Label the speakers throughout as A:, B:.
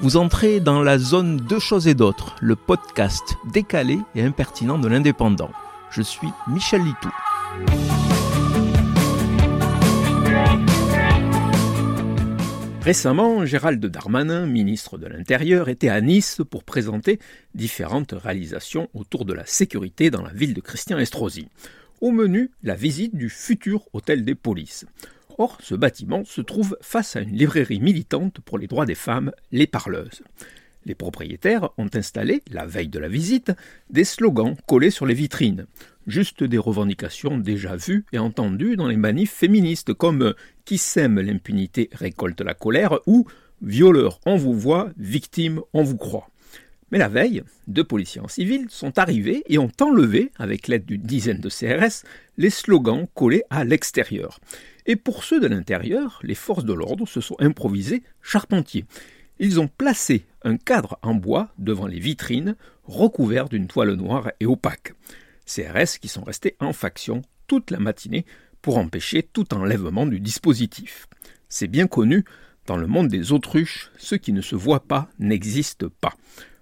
A: Vous entrez dans la zone Deux choses et d'autres, le podcast décalé et impertinent de l'indépendant. Je suis Michel Litou. Récemment, Gérald Darmanin, ministre de l'Intérieur, était à Nice pour présenter différentes réalisations autour de la sécurité dans la ville de Christian Estrosi. Au menu, la visite du futur hôtel des polices. Or, ce bâtiment se trouve face à une librairie militante pour les droits des femmes, Les Parleuses. Les propriétaires ont installé, la veille de la visite, des slogans collés sur les vitrines, juste des revendications déjà vues et entendues dans les manifs féministes comme Qui sème l'impunité récolte la colère ou Violeur on vous voit, victime on vous croit. Mais la veille, deux policiers en civil sont arrivés et ont enlevé, avec l'aide d'une dizaine de CRS, les slogans collés à l'extérieur. Et pour ceux de l'intérieur, les forces de l'ordre se sont improvisées charpentiers. Ils ont placé un cadre en bois devant les vitrines, recouvert d'une toile noire et opaque. CRS qui sont restés en faction toute la matinée pour empêcher tout enlèvement du dispositif. C'est bien connu, dans le monde des autruches, ce qui ne se voit pas n'existe pas.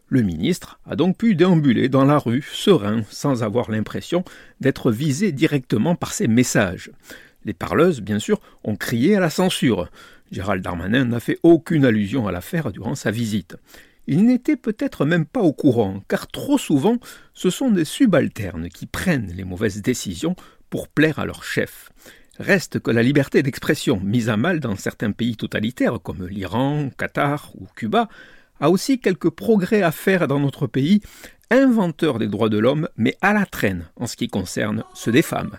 A: Le ministre a donc pu déambuler dans la rue serein, sans avoir l'impression d'être visé directement par ces messages. Les parleuses, bien sûr, ont crié à la censure. Gérald Darmanin n'a fait aucune allusion à l'affaire durant sa visite. Il n'était peut-être même pas au courant, car trop souvent, ce sont des subalternes qui prennent les mauvaises décisions pour plaire à leur chef. Reste que la liberté d'expression, mise à mal dans certains pays totalitaires comme l'Iran, Qatar ou Cuba, a aussi quelques progrès à faire dans notre pays, inventeur des droits de l'homme, mais à la traîne en ce qui concerne ceux des femmes.